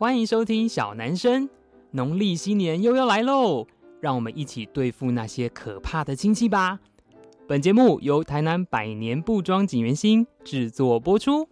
欢迎收听小男生。农历新年又要来喽，让我们一起对付那些可怕的亲戚吧。本节目由台南百年布庄锦源兴制作播出。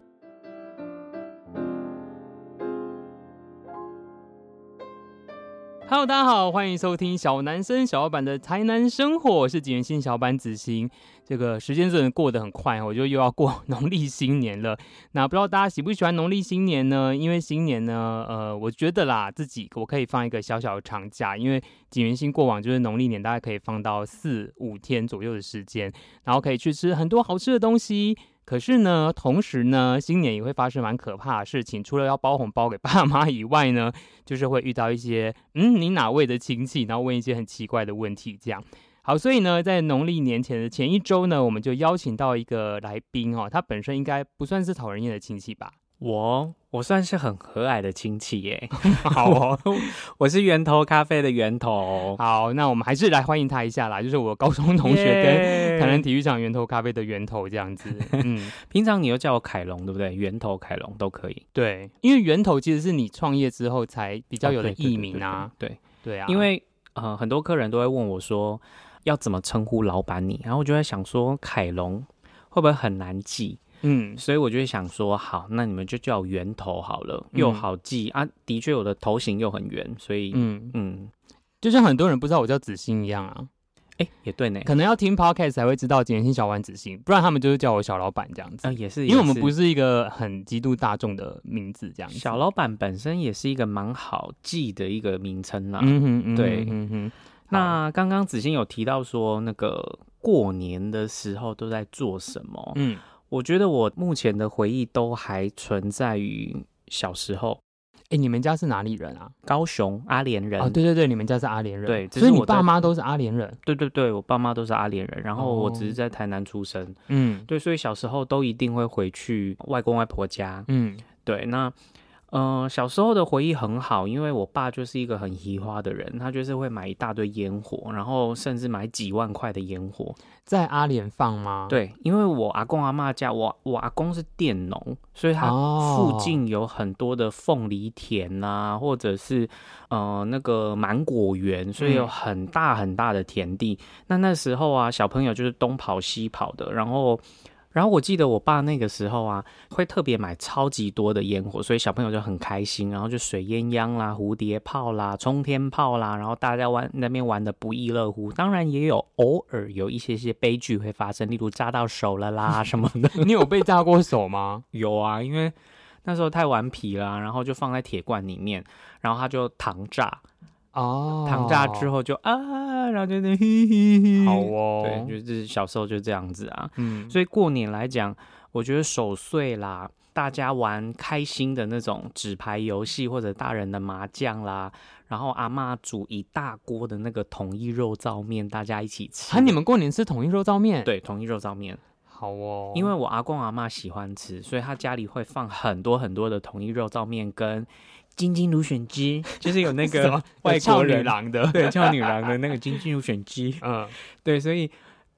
Hello，大家好，欢迎收听小男生小老板的台南生活，我是景元新小老板子兴。这个时间真的过得很快，我就又要过农历新年了。那不知道大家喜不喜欢农历新年呢？因为新年呢，呃，我觉得啦，自己我可以放一个小小的长假，因为锦源兴过往就是农历年大概可以放到四五天左右的时间，然后可以去吃很多好吃的东西。可是呢，同时呢，新年也会发生蛮可怕的事情。除了要包红包给爸妈以外呢，就是会遇到一些嗯，你哪位的亲戚，然后问一些很奇怪的问题，这样。好，所以呢，在农历年前的前一周呢，我们就邀请到一个来宾哦，他本身应该不算是讨人厌的亲戚吧。我我算是很和蔼的亲戚耶 好哦，我是源头咖啡的源头。好，那我们还是来欢迎他一下啦，就是我高中同学跟台南体育场源头咖啡的源头这样子。嗯，平常你又叫我凯龙，对不对？源头凯龙都可以。对，因为源头其实是你创业之后才比较有的艺名啊。对对啊，因为呃很多客人都会问我说要怎么称呼老板你，然后我就在想说凯龙会不会很难记？嗯，所以我就想说，好，那你们就叫圆头好了，又好记、嗯、啊。的确，我的头型又很圆，所以嗯嗯，就像很多人不知道我叫子欣一样啊。哎、欸，也对呢，可能要听 podcast 才会知道锦源兴小丸子欣，不然他们就是叫我小老板这样子。啊、呃，也是，因为我们不是一个很极度大众的名字这样子。小老板本身也是一个蛮好记的一个名称啦。嗯哼，嗯哼，对，嗯哼。那刚刚子欣有提到说，那个过年的时候都在做什么？嗯。我觉得我目前的回忆都还存在于小时候。哎，你们家是哪里人啊？高雄阿莲人。哦，对对对，你们家是阿莲人。对，所以你爸妈都是阿莲人。对对对，我爸妈都是阿莲人，然后我只是在台南出生。嗯，对，所以小时候都一定会回去外公外婆家。嗯，对，那。嗯、呃，小时候的回忆很好，因为我爸就是一个很喜花的人，他就是会买一大堆烟火，然后甚至买几万块的烟火，在阿联放吗？对，因为我阿公阿妈家，我我阿公是佃农，所以他附近有很多的凤梨田啊，或者是呃那个芒果园，所以有很大很大的田地。嗯、那那时候啊，小朋友就是东跑西跑的，然后。然后我记得我爸那个时候啊，会特别买超级多的烟火，所以小朋友就很开心，然后就水鸳鸯啦、蝴蝶炮啦、冲天炮啦，然后大家玩那边玩的不亦乐乎。当然也有偶尔有一些些悲剧会发生，例如扎到手了啦什么的。你有被扎过手吗？有啊，因为那时候太顽皮了，然后就放在铁罐里面，然后它就糖炸。哦，糖炸之后就啊，然后就那嘿嘿嘿，好哦，对，就是小时候就这样子啊，嗯，所以过年来讲，我觉得守岁啦，大家玩开心的那种纸牌游戏或者大人的麻将啦，然后阿妈煮一大锅的那个统一肉燥面，大家一起吃。啊，你们过年吃统一肉燥面？对，统一肉燥面，好哦，因为我阿公阿妈喜欢吃，所以他家里会放很多很多的统一肉燥面跟。金金芦选汁 就是有那个 外国女郎的，对，俏女郎的那个金金芦选汁，嗯，对，所以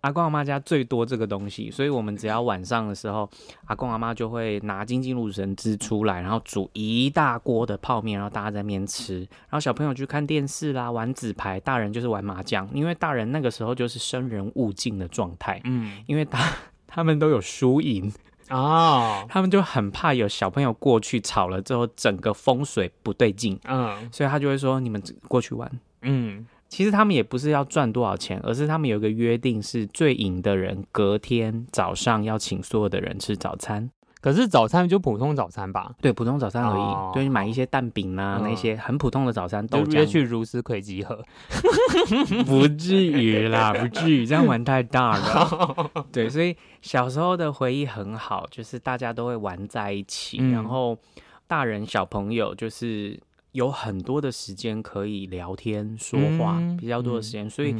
阿公阿妈家最多这个东西，所以我们只要晚上的时候，阿公阿妈就会拿金金芦选汁出来，然后煮一大锅的泡面，然后大家在那边吃，然后小朋友去看电视啦，玩纸牌，大人就是玩麻将，因为大人那个时候就是生人勿近的状态，嗯，因为他他们都有输赢。哦，他们就很怕有小朋友过去吵了之后，整个风水不对劲。嗯，所以他就会说：“你们过去玩。”嗯，其实他们也不是要赚多少钱，而是他们有一个约定，是最赢的人隔天早上要请所有的人吃早餐。可是早餐就普通早餐吧？对，普通早餐而已。哦、对，买一些蛋饼啊，嗯、那些很普通的早餐都直接去如斯葵集合，不至于啦，不至于这样玩太大了。对，所以小时候的回忆很好，就是大家都会玩在一起，嗯、然后大人小朋友就是有很多的时间可以聊天说话，嗯、比较多的时间，嗯、所以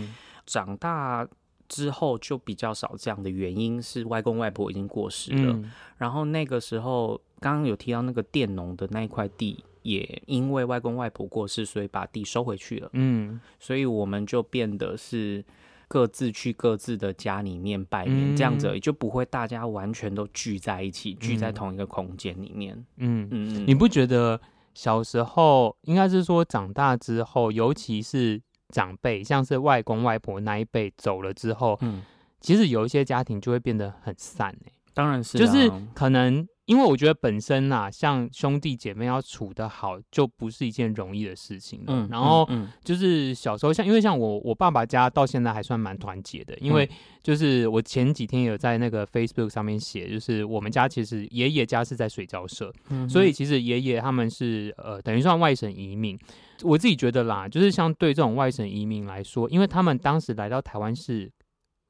长大。之后就比较少这样的原因是外公外婆已经过世了，嗯、然后那个时候刚刚有提到那个佃农的那一块地，也因为外公外婆过世，所以把地收回去了。嗯，所以我们就变得是各自去各自的家里面拜年，嗯、这样子也就不会大家完全都聚在一起，嗯、聚在同一个空间里面。嗯嗯，嗯。你不觉得小时候应该是说长大之后，尤其是长辈，像是外公外婆那一辈走了之后，嗯，其实有一些家庭就会变得很散。当然是，就是可能。因为我觉得本身呐、啊，像兄弟姐妹要处得好，就不是一件容易的事情了。嗯，然后就是小时候像，因为像我我爸爸家到现在还算蛮团结的。因为就是我前几天有在那个 Facebook 上面写，就是我们家其实爷爷家是在水交社，嗯，所以其实爷爷他们是呃等于算外省移民。我自己觉得啦，就是像对这种外省移民来说，因为他们当时来到台湾是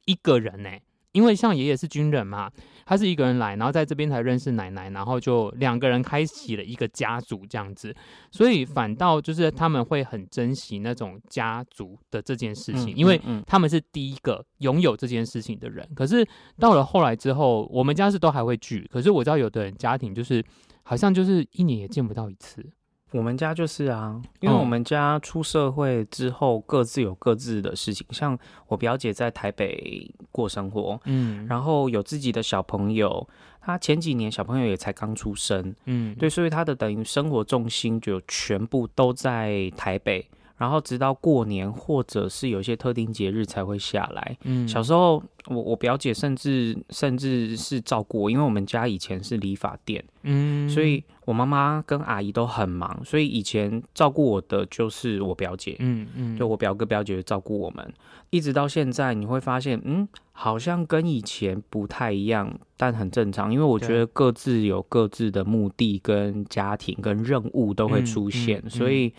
一个人呢、欸。因为像爷爷是军人嘛，他是一个人来，然后在这边才认识奶奶，然后就两个人开启了一个家族这样子，所以反倒就是他们会很珍惜那种家族的这件事情，因为他们是第一个拥有这件事情的人。可是到了后来之后，我们家是都还会聚，可是我知道有的人家庭就是好像就是一年也见不到一次。我们家就是啊，因为我们家出社会之后各自有各自的事情，嗯、像我表姐在台北过生活，嗯，然后有自己的小朋友，她前几年小朋友也才刚出生，嗯，对，所以她的等于生活重心就全部都在台北。然后直到过年或者是有一些特定节日才会下来。嗯，小时候我我表姐甚至甚至是照顾我，因为我们家以前是理发店，嗯，所以我妈妈跟阿姨都很忙，所以以前照顾我的就是我表姐，嗯嗯，就我表哥表姐照顾我们，一直到现在你会发现，嗯，好像跟以前不太一样，但很正常，因为我觉得各自有各自的目的跟家庭跟任务都会出现，嗯嗯嗯、所以。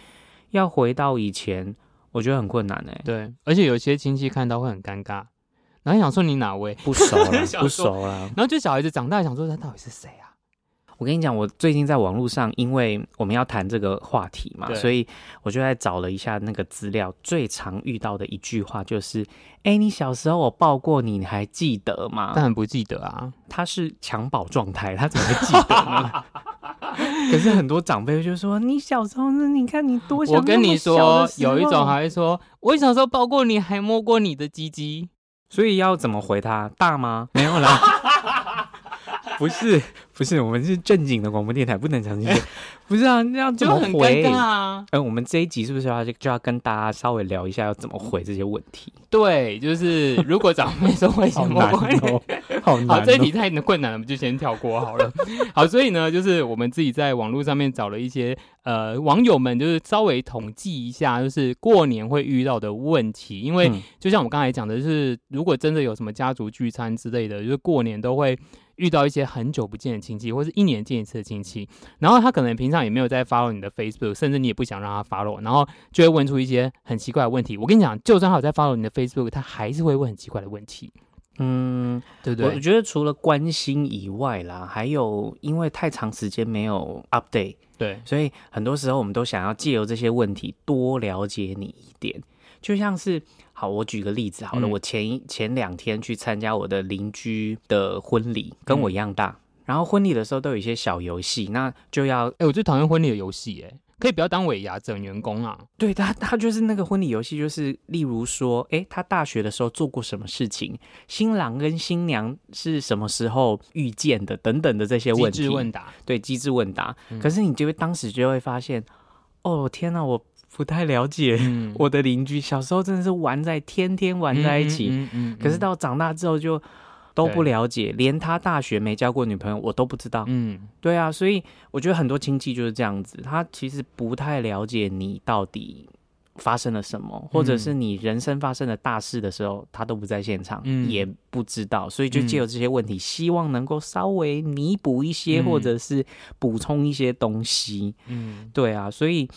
要回到以前，我觉得很困难哎、欸。对，而且有些亲戚看到会很尴尬，然后想说你哪位不熟了，不熟了。然后就小孩子长大想说他到底是谁啊？我跟你讲，我最近在网络上，因为我们要谈这个话题嘛，所以我就在找了一下那个资料。最常遇到的一句话就是：“哎、欸，你小时候我抱过你，你还记得吗？”当然不记得啊，他是襁褓状态，他怎么会记得呢？可是很多长辈就说：“你小时候，那你看你多小。”我跟你说，有一种还会说：“我小时候抱过你，还摸过你的鸡鸡。”所以要怎么回他？大吗？没有啦。不是不是，我们是正经的广播电台，不能讲这些。不是啊，那要怎么回啊？哎、呃，我们这一集是不是要就要跟大家稍微聊一下，要怎么回这些问题？对，就是如果长辈说为什么 好难哦，好难哦，好，这一题太困难了，我们就先跳过好了。好，所以呢，就是我们自己在网络上面找了一些呃网友们，就是稍微统计一下，就是过年会遇到的问题。因为就像我刚才讲的，就是如果真的有什么家族聚餐之类的，就是过年都会。遇到一些很久不见的亲戚，或是一年见一次的亲戚，然后他可能平常也没有在 follow 你的 Facebook，甚至你也不想让他 follow，然后就会问出一些很奇怪的问题。我跟你讲，就算他有在 follow 你的 Facebook，他还是会问很奇怪的问题。嗯，对不对？我觉得除了关心以外啦，还有因为太长时间没有 update，对，所以很多时候我们都想要借由这些问题多了解你一点，就像是。好，我举个例子好了，嗯、我前一前两天去参加我的邻居的婚礼，跟我一样大。嗯、然后婚礼的时候都有一些小游戏，那就要哎、欸，我最讨厌婚礼的游戏，哎，可以不要当尾牙整员工啊？对他，他就是那个婚礼游戏，就是例如说，哎、欸，他大学的时候做过什么事情，新郎跟新娘是什么时候遇见的，等等的这些问题。机智问答，对，机智问答。嗯、可是你就会当时就会发现，哦，天哪，我。不太了解 我的邻居，小时候真的是玩在天天玩在一起，嗯嗯嗯嗯、可是到长大之后就都不了解，连他大学没交过女朋友我都不知道。嗯，对啊，所以我觉得很多亲戚就是这样子，他其实不太了解你到底发生了什么，或者是你人生发生了大事的时候，他都不在现场，嗯、也不知道，所以就借由这些问题，希望能够稍微弥补一些，嗯、或者是补充一些东西。嗯，对啊，所以。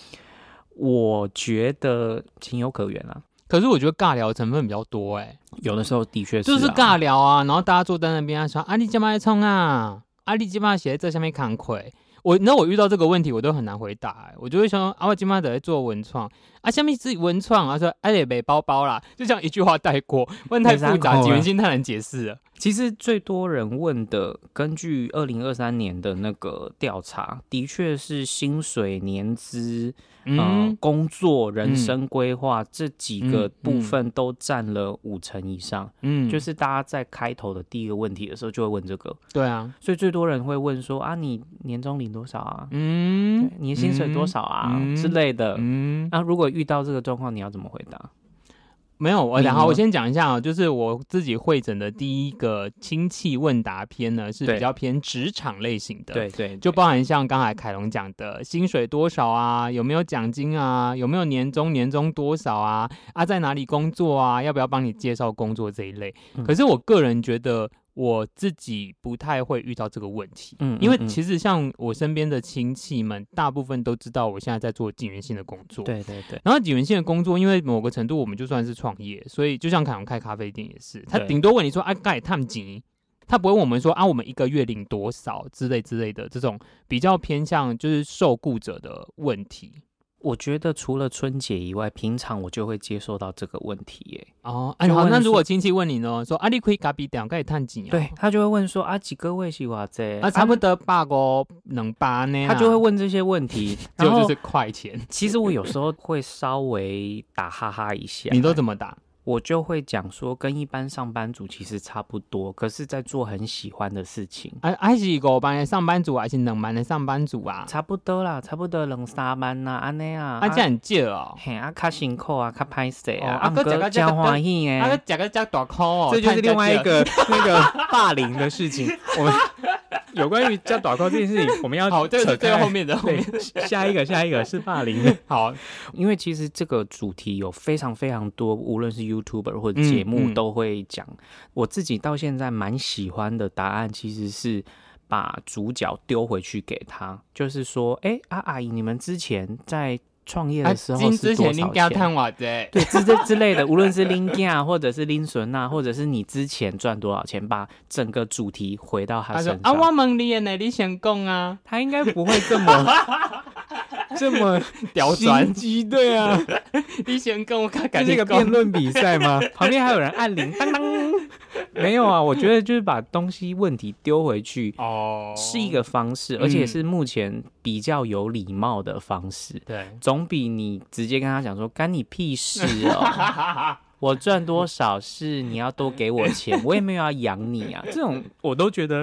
我觉得情有可原啊，可是我觉得尬聊的成分比较多哎、欸，有的时候的确是、就是尬聊啊，然后大家坐在那边啊说：“阿里干嘛在冲啊？阿里干嘛写在这下面看亏？”我那我遇到这个问题，我都很难回答、欸，我就会说：“阿我今妈在做文创啊，下面自己文创啊，说阿里背包包啦，就这样一句话带过，问太复杂，几元心太难解释了。”其实最多人问的，根据二零二三年的那个调查，的确是薪水、年资、嗯、呃、工作、人生规划、嗯、这几个部分都占了五成以上。嗯，就是大家在开头的第一个问题的时候就会问这个。对啊，所以最多人会问说啊，你年终领多少啊？嗯，你的薪水多少啊？嗯、之类的。嗯，那、啊、如果遇到这个状况，你要怎么回答？没有，我然后我先讲一下啊，就是我自己会诊的第一个亲戚问答篇呢，是比较偏职场类型的，对对，就包含像刚才凯龙讲的薪水多少啊，有没有奖金啊，有没有年终年终多少啊，啊在哪里工作啊，要不要帮你介绍工作这一类。可是我个人觉得。我自己不太会遇到这个问题，嗯，因为其实像我身边的亲戚们，大部分都知道我现在在做警员性的工作，对对对。然后警员性的工作，因为某个程度我们就算是创业，所以就像凯龙开咖啡店也是，他顶多问你说啊，盖探警，他不会问我们说啊，我们一个月领多少之类之类的这种比较偏向就是受雇者的问题。我觉得除了春节以外，平常我就会接受到这个问题耶。哦，哎，好，那如果亲戚问你呢，说阿里亏咖比点可以探几？对，他就会问说啊，几个位是哇这？啊，差不多八个能八呢？他就会问这些问题，就就是快钱。其实我有时候会稍微打哈哈一下。你都怎么打？我就会讲说，跟一般上班族其实差不多，可是在做很喜欢的事情。哎，还是五班的上班族，还是两班的上班族啊？差不多啦，差不多两三班呐，安尼啊。啊，这很少哦。嘿，啊，较辛苦啊，较歹势啊。啊，哥，真欢喜诶。啊，加个加大箍哦。这就是另外一个 那个霸凌的事情。我们。有关于叫短裤这件事情，我们要好，这个这个后面的对，下一个下一个是霸凌。好，因为其实这个主题有非常非常多，无论是 YouTuber 或者节目都会讲。嗯嗯、我自己到现在蛮喜欢的答案，其实是把主角丢回去给他，就是说，哎、欸，阿阿姨，你们之前在。创业的时候是多少钱？对，之之之类的，无论是林家 或者是林纯啊，或者是你之前赚多少钱，把整个主题回到他身上。啊，我问你呢，你先讲啊，他应该不会这么 这么刁钻。对啊，你先跟我看，这是个辩论比赛吗？旁边还有人按铃，当当。没有啊，我觉得就是把东西问题丢回去哦，是一个方式，而且是目前比较有礼貌的方式。对，总比你直接跟他讲说干你屁事哦，我赚多少是你要多给我钱，我也没有要养你啊。这种我都觉得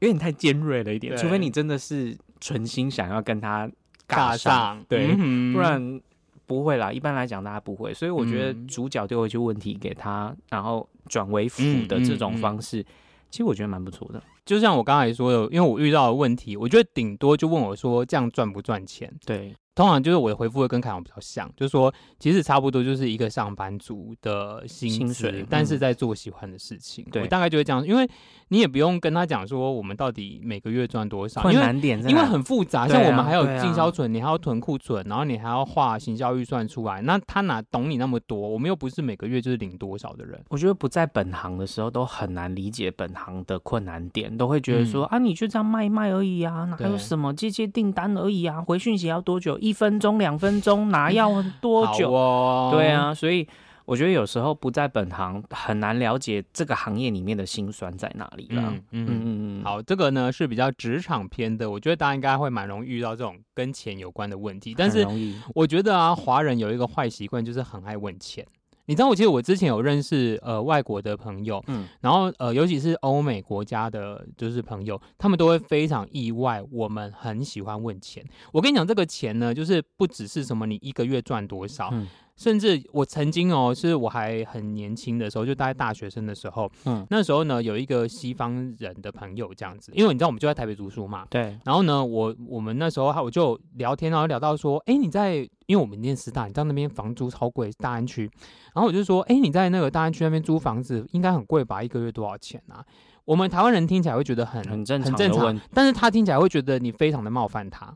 有点太尖锐了一点，除非你真的是存心想要跟他尬上，对，不然不会啦。一般来讲，大家不会，所以我觉得主角丢回去问题给他，然后。转为辅的这种方式，其实我觉得蛮不错的。就像我刚才说的，因为我遇到的问题，我觉得顶多就问我说，这样赚不赚钱？对。通常就是我的回复会跟凯阳比较像，就是说其实差不多就是一个上班族的薪水，薪水嗯、但是在做喜欢的事情。对，我大概就会这样，因为你也不用跟他讲说我们到底每个月赚多少，困难点因为很复杂。像我们还有进销存，你还要囤库存，然后你还要画行销预算出来，那他哪懂你那么多？我们又不是每个月就是领多少的人。我觉得不在本行的时候都很难理解本行的困难点，都会觉得说、嗯、啊，你就这样卖一卖而已啊，哪有什么接接订单而已啊，回讯息要多久？一分钟两分。钟拿要多久？哦、对啊，所以我觉得有时候不在本行，很难了解这个行业里面的辛酸在哪里了。嗯嗯嗯嗯。好，这个呢是比较职场篇的，我觉得大家应该会蛮容易遇到这种跟钱有关的问题。但是我觉得啊，华人有一个坏习惯，就是很爱问钱。你知道，我记得我之前有认识呃外国的朋友，嗯，然后呃尤其是欧美国家的，就是朋友，他们都会非常意外，我们很喜欢问钱。我跟你讲，这个钱呢，就是不只是什么你一个月赚多少。嗯甚至我曾经哦，是我还很年轻的时候，就大概大学生的时候，嗯，那时候呢，有一个西方人的朋友这样子，因为你知道我们就在台北读书嘛，对。然后呢，我我们那时候我就聊天，然后聊到说，哎，你在，因为我们念师大，你知道那边房租超贵，大安区。然后我就说，哎，你在那个大安区那边租房子应该很贵吧？一个月多少钱啊？我们台湾人听起来会觉得很很正常，很正常，但是他听起来会觉得你非常的冒犯他。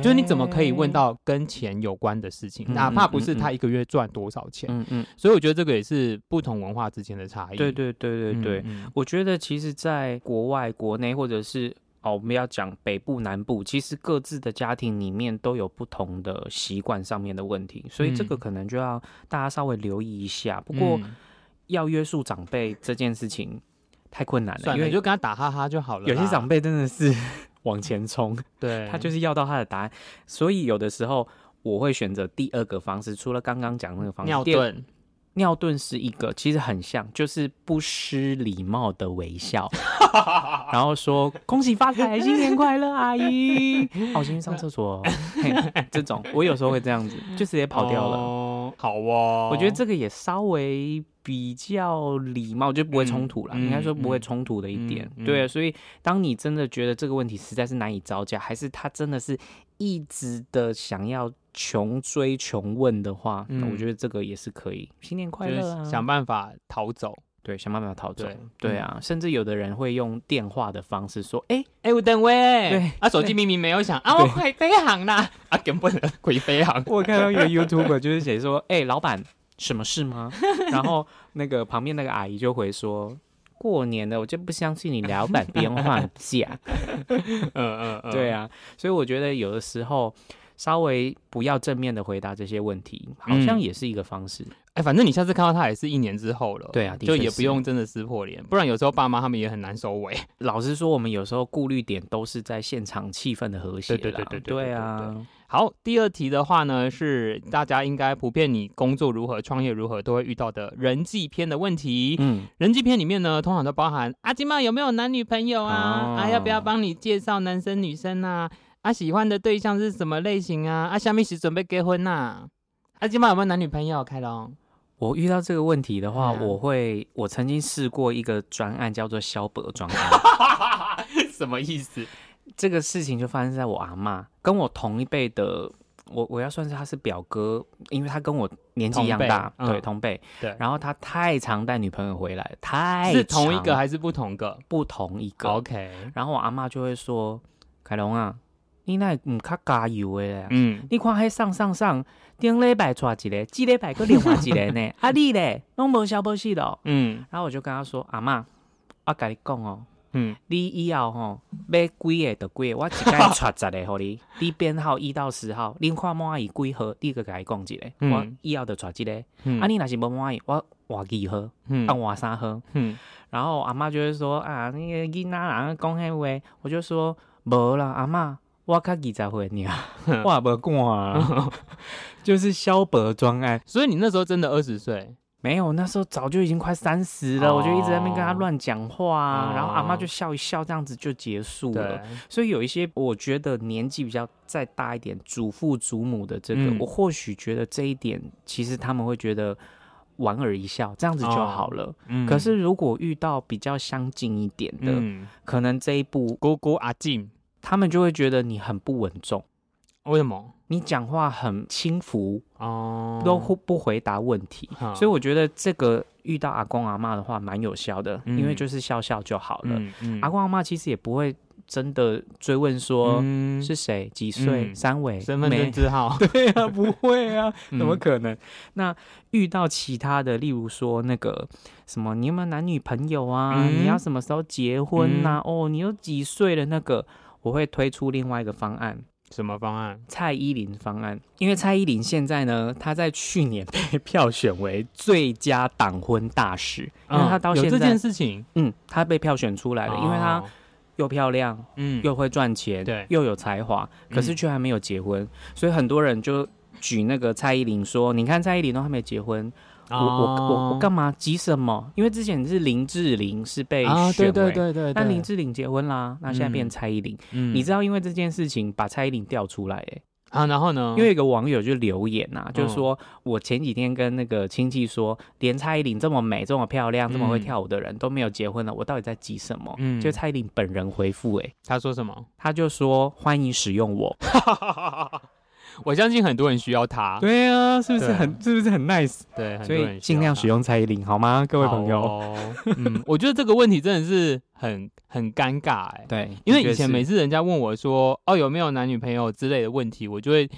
就是你怎么可以问到跟钱有关的事情，欸、哪怕不是他一个月赚多少钱？嗯嗯。所以我觉得这个也是不同文化之间的差异。对对对对对，嗯嗯、我觉得其实，在国外、国内或者是哦，我们要讲北部、南部，其实各自的家庭里面都有不同的习惯上面的问题，所以这个可能就要大家稍微留意一下。不过要约束长辈这件事情。太困难了，了，因为就跟他打哈哈就好了。有些长辈真的是往前冲，对，他就是要到他的答案，所以有的时候我会选择第二个方式，除了刚刚讲那个方式，尿遁。尿遁是一个，其实很像，就是不失礼貌的微笑，然后说恭喜发财，新年快乐，阿姨，好、哦，先去上厕所。这种我有时候会这样子，就直接跑掉了。哦、好哦，我觉得这个也稍微比较礼貌，就不会冲突了。嗯、应该说不会冲突的一点，嗯嗯、对。所以当你真的觉得这个问题实在是难以招架，还是他真的是一直的想要。穷追穷问的话，那我觉得这个也是可以。新年快乐啊！想办法逃走，对，想办法逃走。对啊，甚至有的人会用电话的方式说：“哎哎，我等会。”对，啊，手机明明没有响 啊，我快飞航啦！啊，根本 鬼飞航。我看到一个 YouTuber 就是写说：“哎，老板，什么事吗？” 然后那个旁边那个阿姨就回说：“过年了，我就不相信你老板编换假。”嗯嗯嗯，对啊，所以我觉得有的时候。稍微不要正面的回答这些问题，好像也是一个方式。哎、反正你下次看到他也是一年之后了。对啊，就也不用真的撕破脸，不然有时候爸妈他们也很难收尾。老实说，我们有时候顾虑点都是在现场气氛的和谐。对对对对对，对啊。好，第二题的话呢，是大家应该普遍你工作如何、创业如何都会遇到的人际篇的问题。嗯，人际篇里面呢，通常都包含阿金妈有没有男女朋友啊？哦、啊，要不要帮你介绍男生女生啊？啊，喜欢的对象是什么类型啊？啊，下面是准备结婚呐、啊？啊，今晚有没有男女朋友？凯龙，我遇到这个问题的话，嗯、我会，我曾经试过一个专案，叫做消伯专案。什么意思？这个事情就发生在我阿嬷，跟我同一辈的，我我要算是他是表哥，因为他跟我年纪一样大，对，同辈。对。然后他太常带女朋友回来，太是同一个还是不同个？不同一个。OK。然后我阿妈就会说：“凯龙啊。”你那唔较加油诶，嗯，你看迄上上上顶礼拜带一个，即礼拜搁另外一个呢，啊你咧？拢无消无息咯，嗯，然后我就跟他说，阿嬷，我甲你讲哦，嗯，你以后吼买几个就几个，我一概带十个互你，你编号一到十号，你看满意几号，你个甲伊讲一个，嗯、我以后就带一个，嗯、啊你若是无满意，我换二号，嗯，啊换三号，嗯，然后阿嬷就会说啊，你个囡仔人讲迄话，我就说无啦，阿嬷。我卡几才会你啊？我不管啊，就是消伯专案。所以你那时候真的二十岁？没有，那时候早就已经快三十了。哦、我就一直在那边跟他乱讲话啊，哦、然后阿妈就笑一笑，这样子就结束了。所以有一些我觉得年纪比较再大一点，祖父祖母的这个，嗯、我或许觉得这一点其实他们会觉得莞尔一笑，这样子就好了。哦嗯、可是如果遇到比较相近一点的，嗯、可能这一步姑姑阿静。他们就会觉得你很不稳重，为什么？你讲话很轻浮哦，都不回答问题，哦、所以我觉得这个遇到阿公阿妈的话蛮有效的，嗯、因为就是笑笑就好了。阿公阿妈其实也不会真的追问说是谁、几岁、嗯、三围、身份证字号，对啊，不会啊，怎么可能？嗯、那遇到其他的，例如说那个什么，你有没有男女朋友啊？嗯、你要什么时候结婚啊？嗯、哦，你有几岁了？那个。我会推出另外一个方案，什么方案？蔡依林方案。因为蔡依林现在呢，她在去年被 票选为最佳挡婚大使，因为她到现在、这件事情，嗯，她被票选出来了，哦、因为她又漂亮，嗯，又会赚钱，对，又有才华，可是却还没有结婚，嗯、所以很多人就举那个蔡依林说：“你看蔡依林都还没结婚。”我我我我干嘛急什么？因为之前是林志玲是被选为，啊、对，对对对对，但林志玲结婚啦，那现在变蔡依林。嗯，你知道因为这件事情把蔡依林调出来哎啊，然后呢？因为有个网友就留言呐、啊，嗯、就是说我前几天跟那个亲戚说，连蔡依林这么美、这么漂亮、这么会跳舞的人都没有结婚了，我到底在急什么？嗯，就蔡依林本人回复哎，他说什么？他就说欢迎使用我。我相信很多人需要他，对啊，是不是很是不是很 nice？对，所以尽量使用蔡依林好吗，各位朋友？哦、嗯，我觉得这个问题真的是很很尴尬哎。对，因为以前每次人家问我说哦有没有男女朋友之类的问题，我就会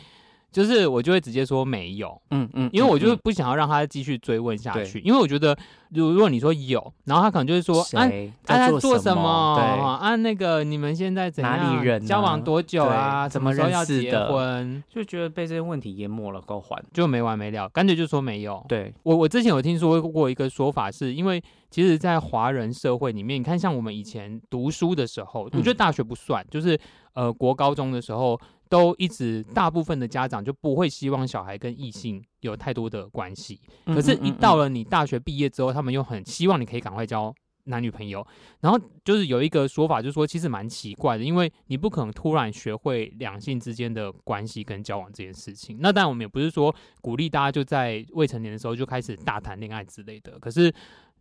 就是我就会直接说没有。嗯嗯，因为我就不想要让他继续追问下去，对因为我觉得如如果你说有，然后他可能就是说，哎，他在做什么？对啊，那个你们现在怎样？哪里人？交往多久啊？怎么认识的？结婚？就觉得被这些问题淹没了，够烦，就没完没了，干脆就说没有。对我，我之前有听说过一个说法，是因为其实，在华人社会里面，你看像我们以前读书的时候，我觉得大学不算，就是呃国高中的时候。都一直，大部分的家长就不会希望小孩跟异性有太多的关系。可是，一到了你大学毕业之后，他们又很希望你可以赶快交男女朋友。然后就是有一个说法，就是说其实蛮奇怪的，因为你不可能突然学会两性之间的关系跟交往这件事情。那当然，我们也不是说鼓励大家就在未成年的时候就开始大谈恋爱之类的。可是，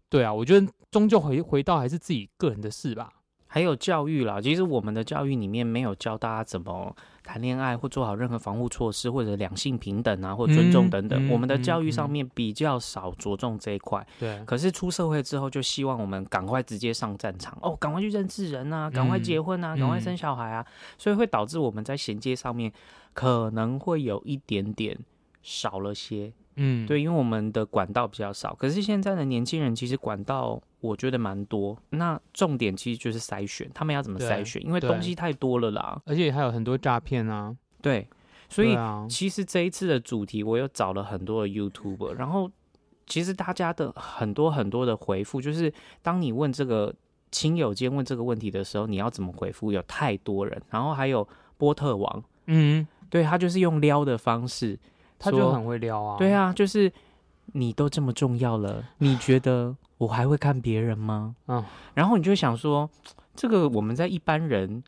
对啊，我觉得终究回回到还是自己个人的事吧。还有教育啦，其实我们的教育里面没有教大家怎么谈恋爱，或做好任何防护措施，或者两性平等啊，或尊重等等。嗯嗯、我们的教育上面比较少着重这一块。对。可是出社会之后，就希望我们赶快直接上战场哦，赶快去认识人啊，赶快结婚啊，赶、嗯、快生小孩啊，所以会导致我们在衔接上面可能会有一点点少了些。嗯，对，因为我们的管道比较少，可是现在的年轻人其实管道我觉得蛮多。那重点其实就是筛选，他们要怎么筛选？因为东西太多了啦，而且还有很多诈骗啊。对，所以其实这一次的主题，我又找了很多的 YouTuber，然后其实大家的很多很多的回复，就是当你问这个亲友间问这个问题的时候，你要怎么回复？有太多人，然后还有波特王，嗯，对，他就是用撩的方式。他就很会撩啊，对啊，就是你都这么重要了，你觉得我还会看别人吗？嗯，然后你就想说，这个我们在一般人，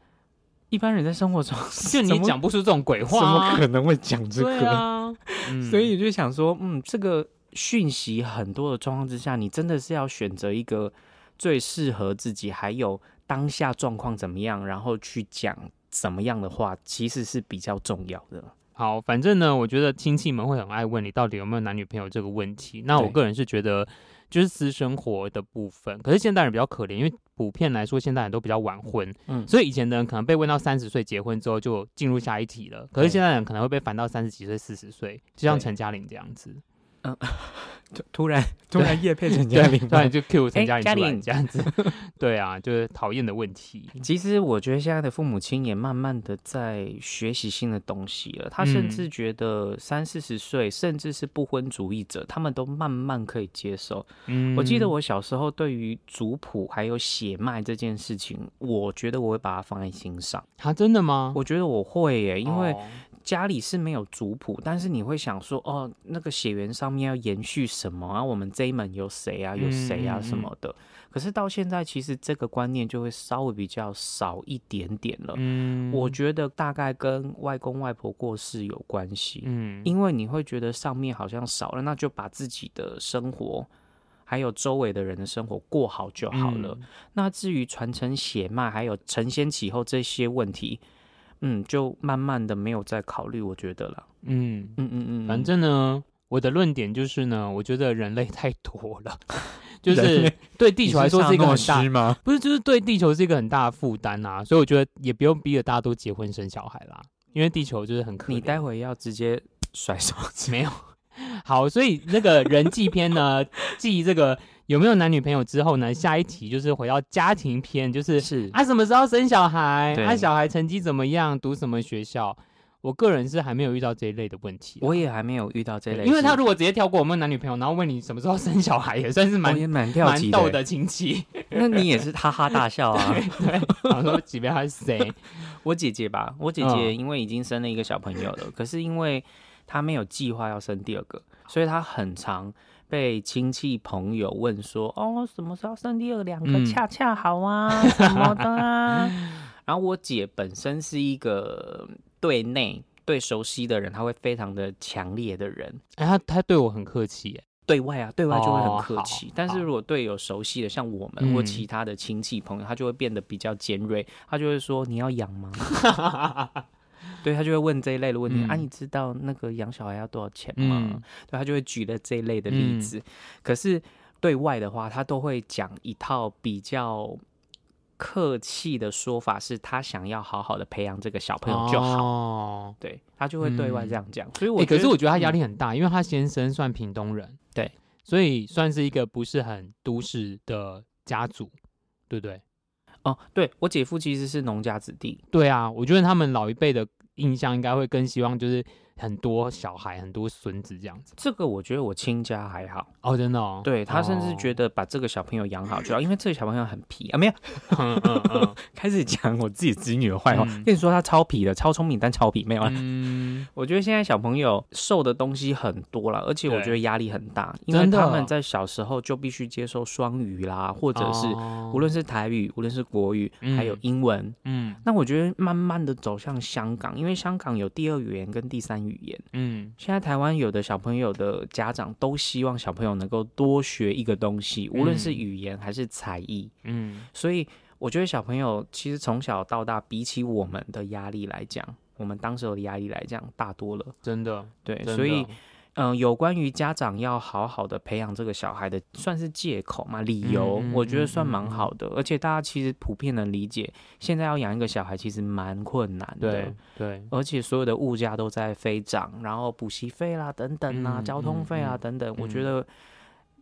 一般人在生活中，就你讲不出这种鬼话，怎么可能会讲这个？所以你就想说，嗯，这个讯息很多的状况之下，你真的是要选择一个最适合自己，还有当下状况怎么样，然后去讲怎么样的话，其实是比较重要的。好，反正呢，我觉得亲戚们会很爱问你到底有没有男女朋友这个问题。那我个人是觉得，就是私生活的部分。可是现代人比较可怜，因为普遍来说，现代人都比较晚婚。嗯，所以以前的人可能被问到三十岁结婚之后就进入下一题了。可是现在人可能会被烦到三十几岁、四十岁，就像陈嘉玲这样子。嗯。突然突然叶配陈嘉玲，突然就 Q 陈嘉玲出来这样子，对啊，就是讨厌的问题。其实我觉得现在的父母亲也慢慢的在学习新的东西了。他甚至觉得三四十岁，甚至是不婚主义者，他们都慢慢可以接受。嗯，我记得我小时候对于族谱还有血脉这件事情，我觉得我会把它放在心上。啊，真的吗？我觉得我会耶，因为。家里是没有族谱，但是你会想说，哦，那个血缘上面要延续什么啊？我们这一门有谁啊？有谁啊？什么的。嗯嗯。可是到现在，其实这个观念就会稍微比较少一点点了。嗯，我觉得大概跟外公外婆过世有关系。嗯，因为你会觉得上面好像少了，那就把自己的生活还有周围的人的生活过好就好了。嗯。那至于传承血脉，还有承先启后这些问题。嗯，就慢慢的没有再考虑，我觉得了。嗯嗯嗯嗯，反正呢，我的论点就是呢，我觉得人类太多了，就是对地球来说是一个很大吗？不是，就是对地球是一个很大的负担啊。所以我觉得也不用逼着大家都结婚生小孩啦，因为地球就是很可怜。你待会要直接甩手机？没有。好，所以那个人际篇呢，记这个。有没有男女朋友之后呢？下一题就是回到家庭篇，就是是啊，什么时候生小孩？啊，小孩成绩怎么样？读什么学校？我个人是还没有遇到这一类的问题，我也还没有遇到这一类。因为他如果直接跳过我们男女朋友，然后问你什么时候生小孩，也算是蛮蛮蛮逗的亲戚。那你也是哈哈大笑啊？对，我说几边还是谁？我姐姐吧，我姐姐因为已经生了一个小朋友了，可是因为她没有计划要生第二个，所以她很常。被亲戚朋友问说：“哦，什么时候生第二两个恰恰好啊？嗯、什么的啊？”然后我姐本身是一个对内对熟悉的人，她会非常的强烈的人。哎，她她对我很客气，对外啊，对外就会很客气。哦、但是如果对有熟悉的，像我们或其他的亲戚朋友，他就会变得比较尖锐。他就会说：“你要养吗？” 对，他就会问这一类的问题、嗯、啊，你知道那个养小孩要多少钱吗？嗯、对，他就会举了这一类的例子。嗯、可是对外的话，他都会讲一套比较客气的说法，是他想要好好的培养这个小朋友就好。哦、对，他就会对外这样讲。嗯、所以我、欸，可是我觉得他压力很大，嗯、因为他先生算屏东人。对。所以算是一个不是很都市的家族，对不对？哦，对，我姐夫其实是农家子弟。对啊，我觉得他们老一辈的印象应该会更希望就是。很多小孩，很多孙子这样子。这个我觉得我亲家还好哦，真的哦。对，他甚至觉得把这个小朋友养好就好，因为这个小朋友很皮啊。没有，嗯嗯嗯、开始讲我自己子女的坏话。嗯、跟你说他超皮的，超聪明，但超皮没有。嗯，我觉得现在小朋友受的东西很多了，而且我觉得压力很大，因为他们在小时候就必须接受双语啦，或者是无论是台语，无论是国语，还有英文。嗯，那我觉得慢慢的走向香港，因为香港有第二语言跟第三语言，嗯，现在台湾有的小朋友的家长都希望小朋友能够多学一个东西，无论是语言还是才艺，嗯，所以我觉得小朋友其实从小到大，比起我们的压力来讲，我们当时候的压力来讲大多了，真的，对，所以。嗯、呃，有关于家长要好好的培养这个小孩的，算是借口嘛？理由，我觉得算蛮好的。嗯嗯嗯、而且大家其实普遍能理解，现在要养一个小孩其实蛮困难的。对，对，而且所有的物价都在飞涨，然后补习费啦等等啊，嗯、交通费啊等等。嗯、我觉得，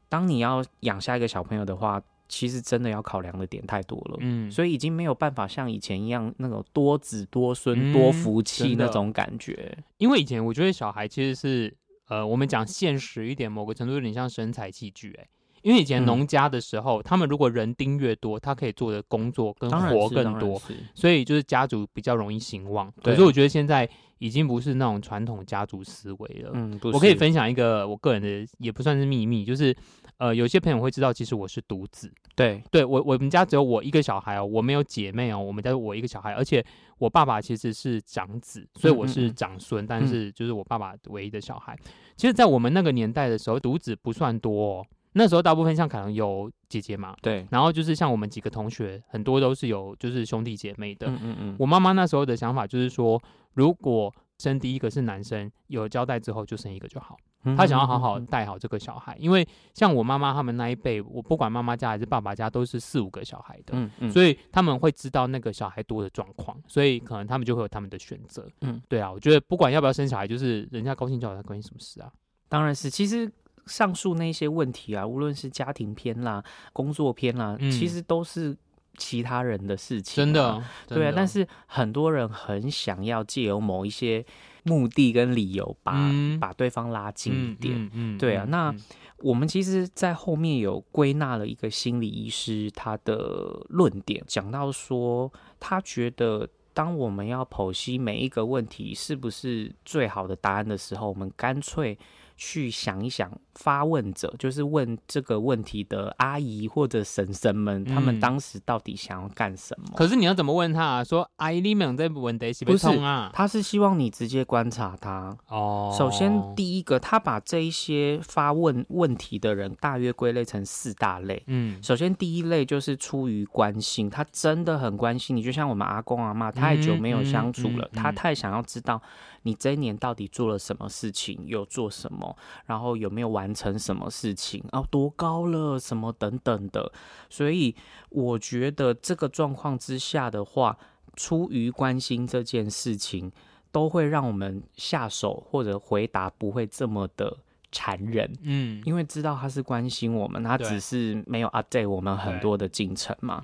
当你要养下一个小朋友的话，其实真的要考量的点太多了。嗯，所以已经没有办法像以前一样那种多子多孙多福气那种感觉。因为以前我觉得小孩其实是。呃，我们讲现实一点，某个程度有点像生财器具，哎，因为以前农家的时候，嗯、他们如果人丁越多，他可以做的工作跟活更多，所以就是家族比较容易兴旺。可是我觉得现在已经不是那种传统家族思维了。嗯，我可以分享一个我个人的，也不算是秘密，就是呃，有些朋友会知道，其实我是独子。对，对我我们家只有我一个小孩哦，我没有姐妹哦，我们家我一个小孩，而且。我爸爸其实是长子，所以我是长孙，嗯嗯，但是就是我爸爸唯一的小孩。嗯、其实，在我们那个年代的时候，独子不算多哦。那时候大部分像可能有姐姐嘛，对。然后就是像我们几个同学，很多都是有就是兄弟姐妹的。嗯嗯嗯。我妈妈那时候的想法就是说，如果生第一个是男生，有交代之后就生一个就好。她想要好好带好这个小孩，因为像我妈妈他们那一辈，我不管妈妈家还是爸爸家，都是四五个小孩的，嗯嗯，所以他们会知道那个小孩多的状况，所以可能他们就会有他们的选择，嗯，对啊，我觉得不管要不要生小孩，就是人家高兴就好，他关心什么事啊？当然是，其实上述那些问题啊，无论是家庭篇啦、工作篇啦，嗯、其实都是其他人的事情，真的，真的对啊，但是很多人很想要借由某一些。目的跟理由把，把、嗯、把对方拉近一点，嗯对啊。那我们其实，在后面有归纳了一个心理医师他的论点，讲到说，他觉得，当我们要剖析每一个问题是不是最好的答案的时候，我们干脆。去想一想，发问者就是问这个问题的阿姨或者婶婶们，他们当时到底想要干什么？可是你要怎么问他啊？说阿姨，你们在问题是不是啊？他是希望你直接观察他哦。首先，第一个，他把这一些发问问题的人大约归类成四大类。嗯，首先第一类就是出于关心，他真的很关心你，就像我们阿公阿妈太久没有相处了，他太想要知道。你这一年到底做了什么事情？有做什么？然后有没有完成什么事情？啊，多高了？什么等等的。所以我觉得这个状况之下的话，出于关心这件事情，都会让我们下手或者回答不会这么的残忍。嗯，因为知道他是关心我们，他只是没有 update 我们很多的进程嘛。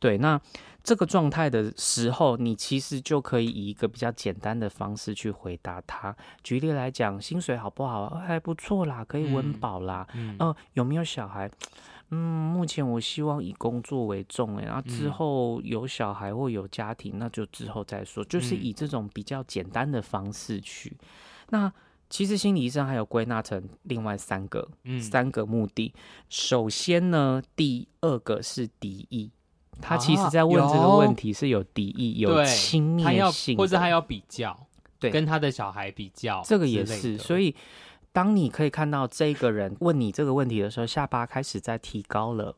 对，对，那。这个状态的时候，你其实就可以以一个比较简单的方式去回答他。举例来讲，薪水好不好？还不错啦，可以温饱啦。嗯，呃，有没有小孩？嗯，目前我希望以工作为重，哎，然后之后有小孩或有家庭，那就之后再说。就是以这种比较简单的方式去。那其实心理医生还有归纳成另外三个，嗯，三个目的。首先呢，第二个是敌意。他其实，在问这个问题是有敌意、有轻蔑性，或者他要比较，对，跟他的小孩比较，这个也是。所以，当你可以看到这个人问你这个问题的时候，下巴开始在提高了，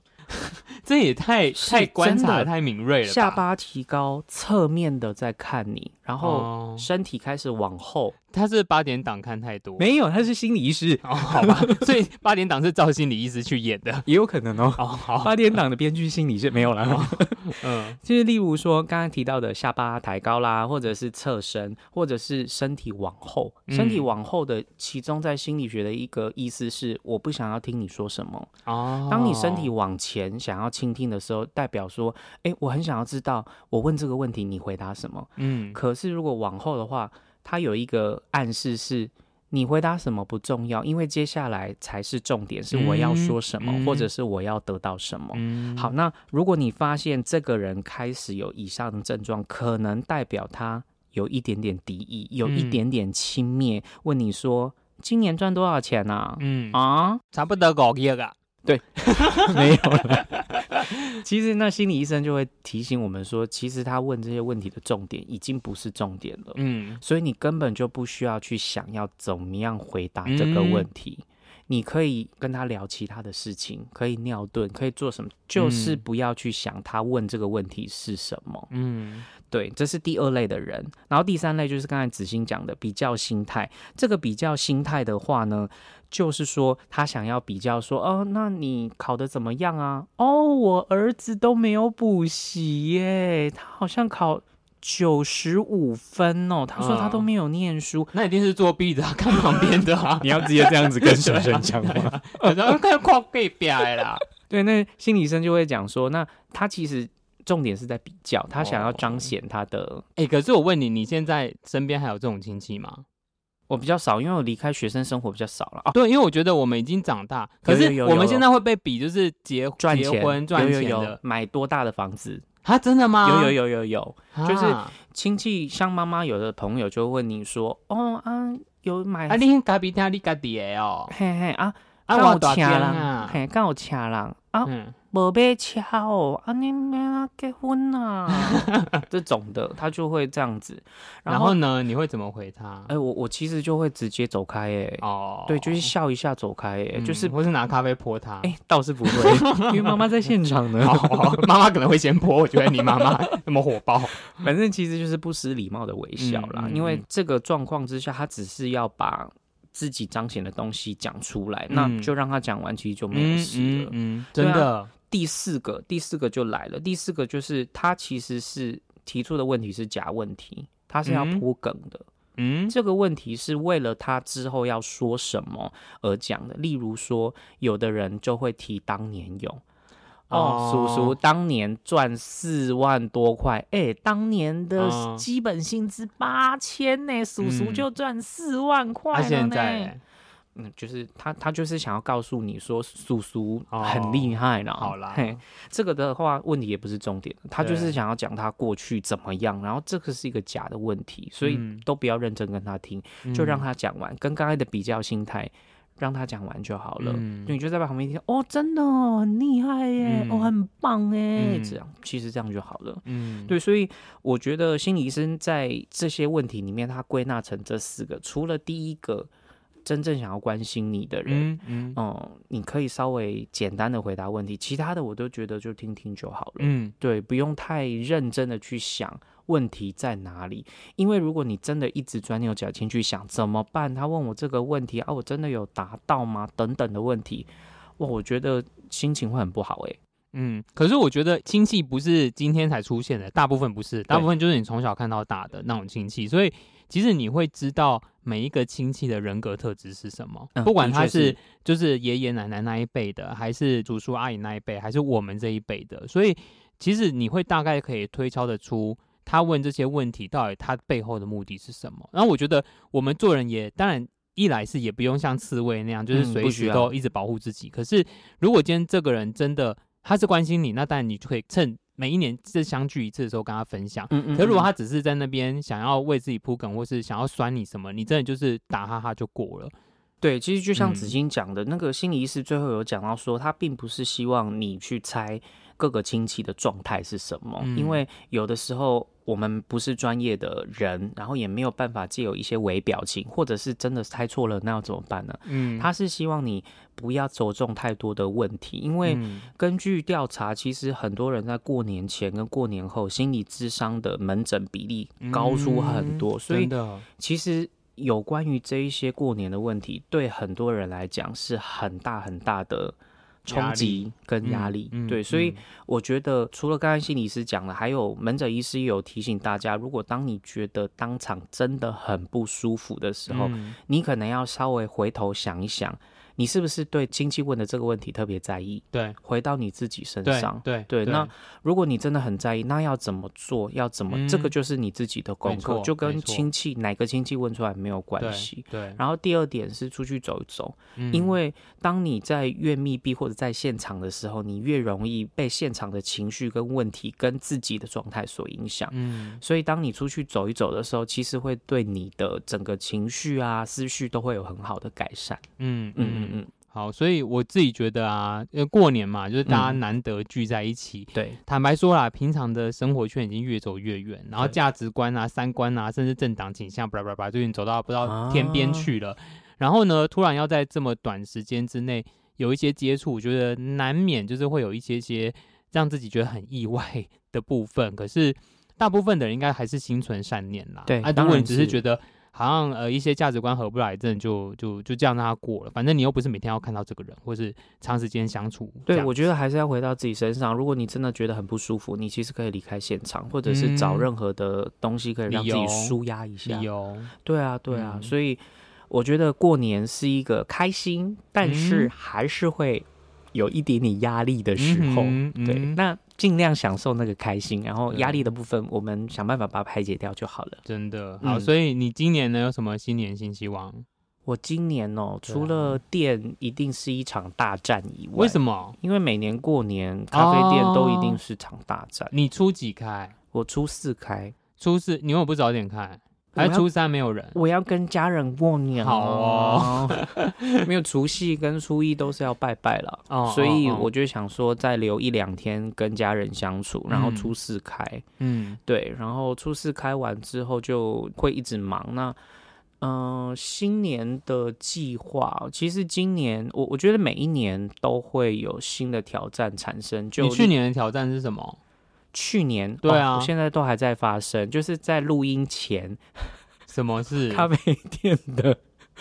这也太太观察太敏锐了。下巴提高，侧面的在看你，然后身体开始往后。哦、他是八点档看太多？没有，他是心理医师。哦，好吧，所以八点档是照心理医师去演的，也有可能哦。哦，好，八点档的编剧心理是没有了。哦、嗯，就是例如说刚刚提到的下巴抬高啦，或者是侧身，或者是身体往后。身体往后的其中在心理学的一个意思是，我不想要听你说什么。哦，当你身体往前想要倾听的时候，代表说，哎，我很想要知道，我问这个问题，你回答什么？嗯，可是如果往后的话，它有一个暗示是，你回答什么不重要，因为接下来才是重点，是我要说什么，嗯、或者是我要得到什么。嗯、好，那如果你发现这个人开始有以上的症状，可能代表他有一点点敌意，有一点点轻蔑，嗯、问你说今年赚多少钱啊？嗯啊，差不多五亿啊。对，没有了。其实那心理医生就会提醒我们说，其实他问这些问题的重点已经不是重点了。嗯，所以你根本就不需要去想要怎么样回答这个问题。嗯、你可以跟他聊其他的事情，可以尿遁，可以做什么，就是不要去想他问这个问题是什么。嗯，对，这是第二类的人。然后第三类就是刚才子欣讲的比较心态。这个比较心态的话呢，就是说，他想要比较说，哦，那你考得怎么样啊？哦，我儿子都没有补习耶，他好像考九十五分哦。他说他都没有念书，嗯、那一定是作弊的，看旁边的啊。你要直接这样子跟学生讲吗？然后看靠背表啦。对，那心理医生就会讲说，那他其实重点是在比较，他想要彰显他的。哎、欸，可是我问你，你现在身边还有这种亲戚吗？我比较少，因为我离开学生生活比较少了啊。对，因为我觉得我们已经长大，可是我们现在会被比，就是结赚结婚赚钱的，有有有买多大的房子啊？真的吗？有有有有有，啊、就是亲戚像妈妈有的朋友就会问你说：“哦啊，有买啊？你隔壁听你家底的哦？嘿嘿啊，刚好请人，嘿，刚好请人啊。”嗯宝贝巧啊，你没啊结婚呐、啊？这种的，他就会这样子。然后，呢，你会怎么回他？哎、欸，我我其实就会直接走开、欸，哎，哦，对，就是笑一下走开、欸，哎、嗯，就是或是拿咖啡泼他。哎、欸，倒是不会，因为妈妈在现场呢。妈妈可能会先泼，我觉得你妈妈 那么火爆。反正其实就是不失礼貌的微笑啦。因为这个状况之下，他只是要把自己彰显的东西讲出来，嗯、那就让他讲完，其实就没有事了。嗯，嗯嗯真的。第四个，第四个就来了。第四个就是他其实是提出的问题是假问题，他是要铺梗的。嗯，这个问题是为了他之后要说什么而讲的。例如说，有的人就会提当年勇哦，哦，叔叔当年赚四万多块，哎、欸，当年的基本薪资八千呢，叔叔就赚四万块了呢。嗯啊、现在嗯，就是他，他就是想要告诉你说，叔叔很厉害了。好啦，嘿，这个的话问题也不是重点，他就是想要讲他过去怎么样，然后这个是一个假的问题，所以都不要认真跟他听，就让他讲完，跟刚才的比较心态，让他讲完就好了。你就在旁边听，哦，真的很厉害耶，哦，很棒耶，这样其实这样就好了。嗯，对，所以我觉得心理医生在这些问题里面，他归纳成这四个，除了第一个。真正想要关心你的人，嗯，嗯，嗯，你可以稍微简单的回答问题，其他的我都觉得就听听就好了。嗯，对，不用太认真的去想问题在哪里，因为如果你真的一直钻牛角尖去想怎么办，他问我这个问题啊，我真的有答到吗？等等的问题，哇，我觉得心情会很不好诶、欸。嗯，可是我觉得亲戚不是今天才出现的，大部分不是，大部分就是你从小看到大的那种亲戚，所以。其实你会知道每一个亲戚的人格特质是什么，嗯、不管他是，就是爷爷奶奶那一辈的，还是叔叔阿姨那一辈，还是我们这一辈的，所以其实你会大概可以推敲得出他问这些问题到底他背后的目的是什么。然后我觉得我们做人也当然一来是也不用像刺猬那样，就是随时都一直保护自己。嗯、可是如果今天这个人真的他是关心你，那当然你就可以趁。每一年这相聚一次的时候，跟他分享。嗯嗯。可如果他只是在那边想要为自己铺梗，或是想要酸你什么，你真的就是打哈哈就过了。对，其实就像子欣讲的，嗯、那个心理医师最后有讲到说，他并不是希望你去猜各个亲戚的状态是什么，嗯、因为有的时候我们不是专业的人，然后也没有办法借有一些微表情，或者是真的猜错了，那要怎么办呢？嗯，他是希望你不要着重太多的问题，因为根据调查，其实很多人在过年前跟过年后心理智商的门诊比例高出很多，嗯、所以其实有关于这一些过年的问题，对很多人来讲是很大很大的。冲击跟压力，对，所以我觉得除了刚才心理师讲的，还有门诊医师也有提醒大家，如果当你觉得当场真的很不舒服的时候，嗯、你可能要稍微回头想一想。你是不是对亲戚问的这个问题特别在意？对，回到你自己身上。对对，对，那如果你真的很在意，那要怎么做？要怎么？嗯、这个就是你自己的功课，就跟亲戚哪个亲戚问出来没有关系。对。对，然后第二点是出去走一走，嗯、因为当你在越密闭或者在现场的时候，你越容易被现场的情绪跟问题跟自己的状态所影响。嗯。所以当你出去走一走的时候，其实会对你的整个情绪啊、思绪都会有很好的改善。嗯嗯。嗯嗯，好，所以我自己觉得啊，因为过年嘛，就是大家难得聚在一起。嗯、对，坦白说啦，平常的生活圈已经越走越远，然后价值观啊、三观啊，甚至政党倾向，巴拉巴拉，最近走到不知道天边去了。啊、然后呢，突然要在这么短时间之内有一些接触，我觉得难免就是会有一些些让自己觉得很意外的部分。可是大部分的人应该还是心存善念啦。对，啊，如果你只是觉得。好像呃一些价值观合不来，真的就就就这样让他过了。反正你又不是每天要看到这个人，或是长时间相处。对，我觉得还是要回到自己身上。如果你真的觉得很不舒服，你其实可以离开现场，或者是找任何的东西可以让自己舒压一下。有，对啊，对啊。嗯、所以我觉得过年是一个开心，但是还是会有一点点压力的时候。对，那。尽量享受那个开心，然后压力的部分，我们想办法把它排解掉就好了。真的好，所以你今年呢有什么新年新希望？我今年哦，除了店一定是一场大战以外，为什么？因为每年过年咖啡店都一定是场大战。你初几开？我初四开。初四，你为什么不早点开？还初三没有人，我要跟家人过年。好哦，没有除夕跟初一都是要拜拜了，哦、所以我就想说再留一两天跟家人相处，然后初四开。嗯，对，然后初四开完之后就会一直忙。那嗯、呃，新年的计划，其实今年我我觉得每一年都会有新的挑战产生。就你去年的挑战是什么？去年对啊、哦，现在都还在发生，就是在录音前，什么是 咖啡店的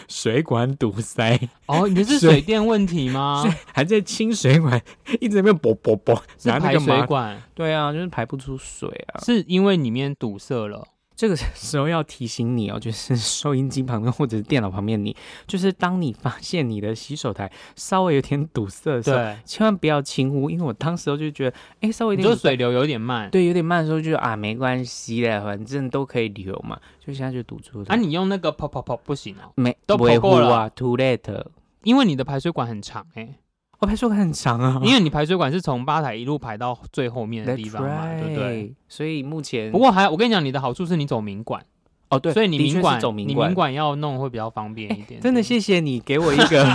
水管堵塞？哦，你是水电问题吗？还在清水管，一直在那边啵啵啵，是排水管？对啊，就是排不出水啊，是因为里面堵塞了。这个 时候要提醒你哦，就是收音机旁边或者是电脑旁边，你就是当你发现你的洗手台稍微有点堵塞的时候，对。千万不要轻忽，因为我当时就觉得，哎，稍微有点就水流有点慢，对，有点慢的时候就啊，没关系的，反正都可以流嘛，就现在就堵住了。啊，你用那个泡泡泡不行哦，没都泡过了。啊，too late，因为你的排水管很长哎。我排水管很长啊，因为你排水管是从吧台一路排到最后面的地方嘛 right. 对不对？所以目前不过还我跟你讲，你的好处是你走明管哦，对，所以你明管走明管，你明管要弄会比较方便一点。真的谢谢你给我一个。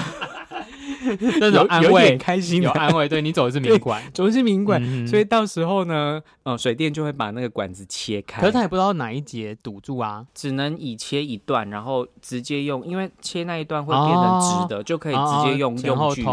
那种安慰，开心有安慰。对，你走的是明管，走的是明管，嗯、所以到时候呢，呃，水电就会把那个管子切开。可是他也不知道哪一节堵住啊，只能以切一段，然后直接用，因为切那一段会变成直的，哦、就可以直接用用具。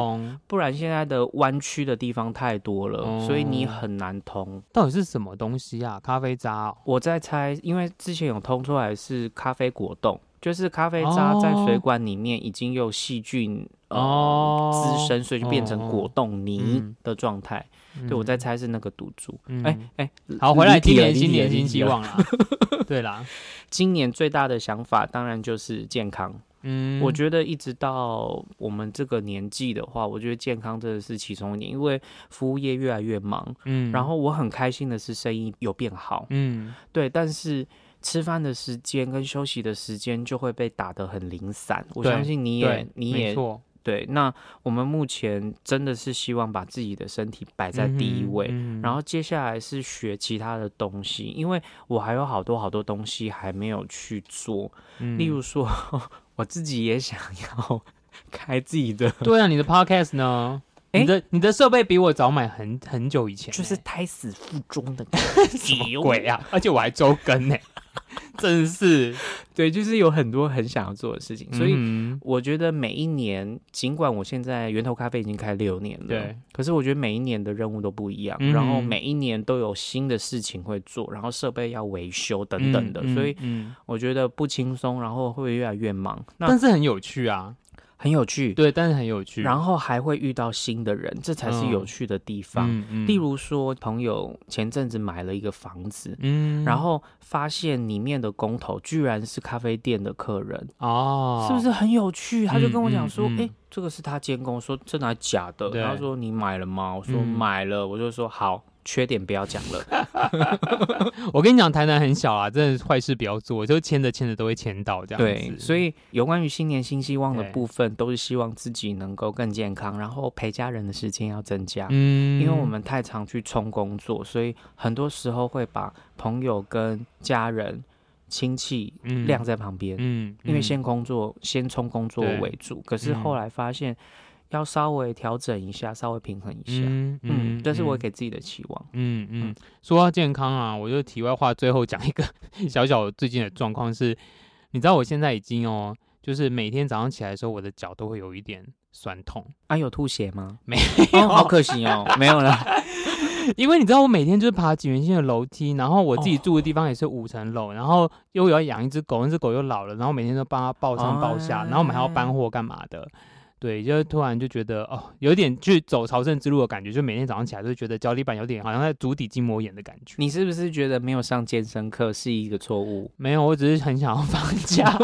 不然现在的弯曲的地方太多了，哦、所以你很难通。到底是什么东西啊？咖啡渣、哦？我在猜，因为之前有通出来是咖啡果冻。就是咖啡渣在水管里面已经有细菌哦滋生，所以就变成果冻泥的状态。对，我在猜是那个赌注。哎哎，好，回来今年新年新希望啦。对啦，今年最大的想法当然就是健康。嗯，我觉得一直到我们这个年纪的话，我觉得健康真的是其中一点，因为服务业越来越忙。嗯，然后我很开心的是生意有变好。嗯，对，但是。吃饭的时间跟休息的时间就会被打得很零散。我相信你也，你也对。那我们目前真的是希望把自己的身体摆在第一位，嗯嗯、然后接下来是学其他的东西，因为我还有好多好多东西还没有去做。嗯、例如说，我自己也想要 开自己的。对啊，你的 podcast 呢？你的你的设备比我早买很很久以前，就是胎死腹中的 什么鬼啊！而且我还周更呢。真是，对，就是有很多很想要做的事情，所以我觉得每一年，尽管我现在源头咖啡已经开六年了，对，可是我觉得每一年的任务都不一样，嗯、然后每一年都有新的事情会做，然后设备要维修等等的，嗯、所以我觉得不轻松，然后会越来越忙，但是很有趣啊。很有趣，对，但是很有趣，然后还会遇到新的人，这才是有趣的地方。嗯嗯、例如说，朋友前阵子买了一个房子，嗯，然后发现里面的工头居然是咖啡店的客人，哦，是不是很有趣？他就跟我讲说，哎、这个是他监工，说真的还假的？对他说你买了吗？我说买了，嗯、我就说好。缺点不要讲了，我跟你讲，台南很小啊，真的坏事不要做，就牵着牵着都会牵到这样子。对，所以有关于新年新希望的部分，都是希望自己能够更健康，然后陪家人的时间要增加。嗯，因为我们太常去冲工作，所以很多时候会把朋友跟家人、亲戚晾在旁边。嗯，因为先工作，先冲工作为主，可是后来发现。要稍微调整一下，稍微平衡一下，嗯嗯，这是我给自己的期望，嗯嗯。嗯说到健康啊，我就题外话，最后讲一个 小小最近的状况是，你知道我现在已经哦，就是每天早上起来的时候，我的脚都会有一点酸痛。啊，有吐血吗？没有，哦，好可惜哦，没有了。因为你知道，我每天就是爬景元线的楼梯，然后我自己住的地方也是五层楼，哦、然后又要养一只狗，那只狗又老了，然后每天都帮它抱上抱下，哦、然后我们还要搬货干嘛的。对，就突然就觉得哦，有点去走朝圣之路的感觉，就每天早上起来都觉得脚底板有点好像在足底筋膜炎的感觉。你是不是觉得没有上健身课是一个错误？没有，我只是很想要放假。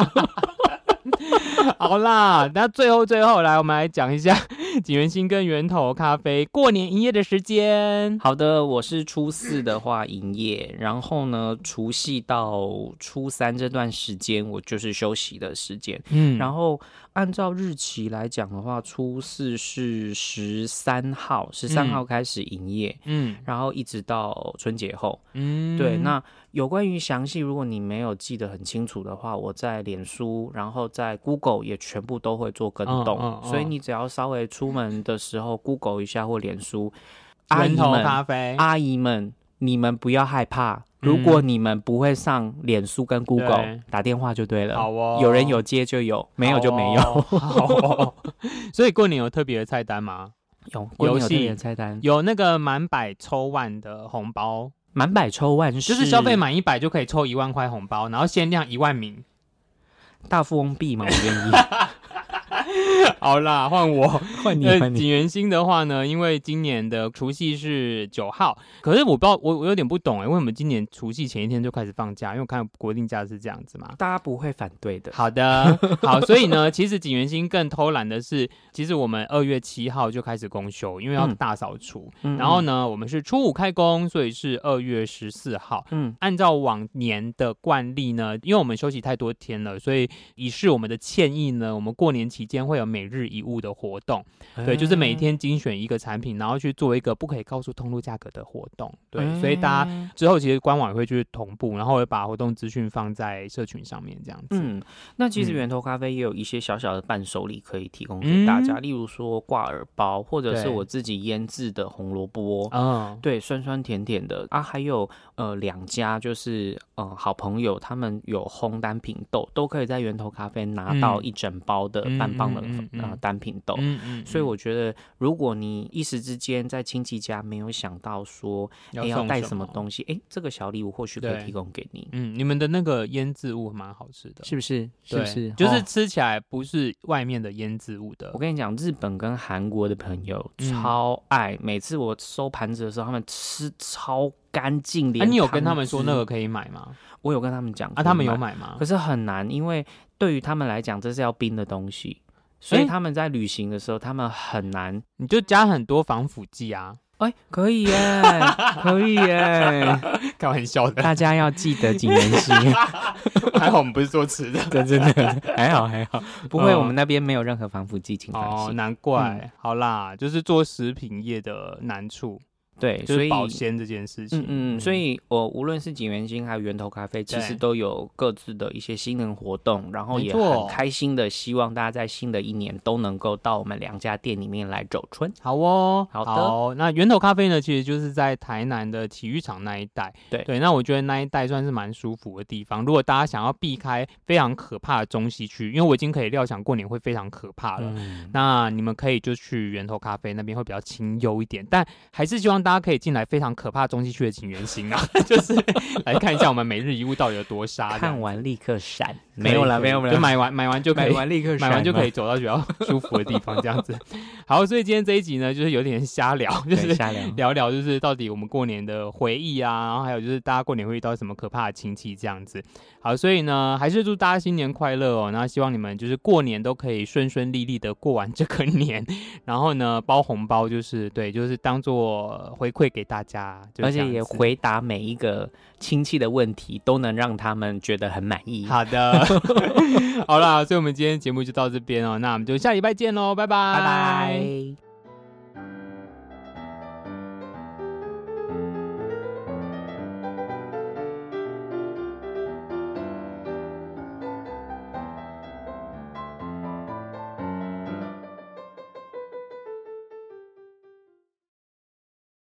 好啦，那最后最后来，我们来讲一下锦源兴跟源头咖啡过年营业的时间。好的，我是初四的话营业，然后呢，除夕到初三这段时间我就是休息的时间。嗯，然后。按照日期来讲的话，初四是十三号，十三号开始营业，嗯，然后一直到春节后，嗯，对。那有关于详细，如果你没有记得很清楚的话，我在脸书，然后在 Google 也全部都会做跟动，哦哦哦、所以你只要稍微出门的时候 Google 一下或脸书，源头咖啡，阿姨们，你们不要害怕。如果你们不会上脸书跟 Google，对打电话就对了。好哦，有人有接就有，没有就没有。好哦，所以过年有特别的菜单吗？有，过年有特别的菜单，有那个满百抽万的红包，满百抽万就是消费满一百就可以抽一万块红包，然后限量一万名。大富翁币吗？我愿意。好啦，换我换你。景元星的话呢，因为今年的除夕是九号，可是我不知道，我我有点不懂哎，为什么今年除夕前一天就开始放假？因为我看国定假是这样子嘛。大家不会反对的。好的，好，所以呢，其实景元星更偷懒的是，其实我们二月七号就开始公休，因为要大扫除。嗯、然后呢，我们是初五开工，所以是二月十四号。嗯，按照往年的惯例呢，因为我们休息太多天了，所以以示我们的歉意呢，我们过年期间会有每日一物的活动，对，就是每天精选一个产品，然后去做一个不可以告诉通路价格的活动，对，所以大家之后其实官网也会去同步，然后会把活动资讯放在社群上面这样子。嗯，那其实源头咖啡也有一些小小的伴手礼可以提供给大家，嗯、例如说挂耳包，或者是我自己腌制的红萝卜，嗯，对，酸酸甜甜的啊，还有呃两家就是呃好朋友，他们有烘单品豆，都可以在源头咖啡拿到一整包的半磅的。嗯嗯、呃，单品豆，嗯嗯，嗯，所以我觉得，如果你一时之间在亲戚家没有想到说要要带什么东西，哎，这个小礼物或许可以提供给你。嗯，你们的那个腌制物蛮好吃的，是不是？是不是？就是吃起来不是外面的腌制物的。我跟你讲，日本跟韩国的朋友超爱，嗯、每次我收盘子的时候，他们吃超干净。啊，你有跟他们说那个可以买吗？我有跟他们讲，啊，他们有买吗？可是很难，因为对于他们来讲，这是要冰的东西。所以他们在旅行的时候，他们很难，你就加很多防腐剂啊！哎、欸，可以耶，可以耶，开玩笑的，大家要记得谨言慎行。还好我们不是做吃的，真的真的还好还好，不会，我们那边没有任何防腐剂，请放心。哦，难怪，嗯、好啦，就是做食品业的难处。对，所以保鲜这件事情。嗯嗯，所以我无论是景元星还有源头咖啡，其实都有各自的一些新人活动，然后也很开心的希望大家在新的一年都能够到我们两家店里面来走春。好哦，好的。好，那源头咖啡呢，其实就是在台南的体育场那一带。对对，那我觉得那一带算是蛮舒服的地方。如果大家想要避开非常可怕的中西区，因为我已经可以料想过年会非常可怕了，嗯、那你们可以就去源头咖啡那边会比较清幽一点。但还是希望大家可以进来非常可怕中西区的锦源兴啊，就是来看一下我们每日一物到底有多杀。看完立刻闪，没有了，没有没有，就买完买完就可以买完立刻买完就可以走到比较舒服的地方，这样子。好，所以今天这一集呢，就是有点瞎聊，就是瞎聊聊聊，就是到底我们过年的回忆啊，然后还有就是大家过年会遇到什么可怕的亲戚这样子。好，所以呢，还是祝大家新年快乐哦。那希望你们就是过年都可以顺顺利利的过完这个年，然后呢，包红包就是对，就是当做回馈给大家，而且也回答每一个亲戚的问题，都能让他们觉得很满意。好的 好啦，所以我们今天节目就到这边哦。那我们就下礼拜见喽，拜拜，拜拜。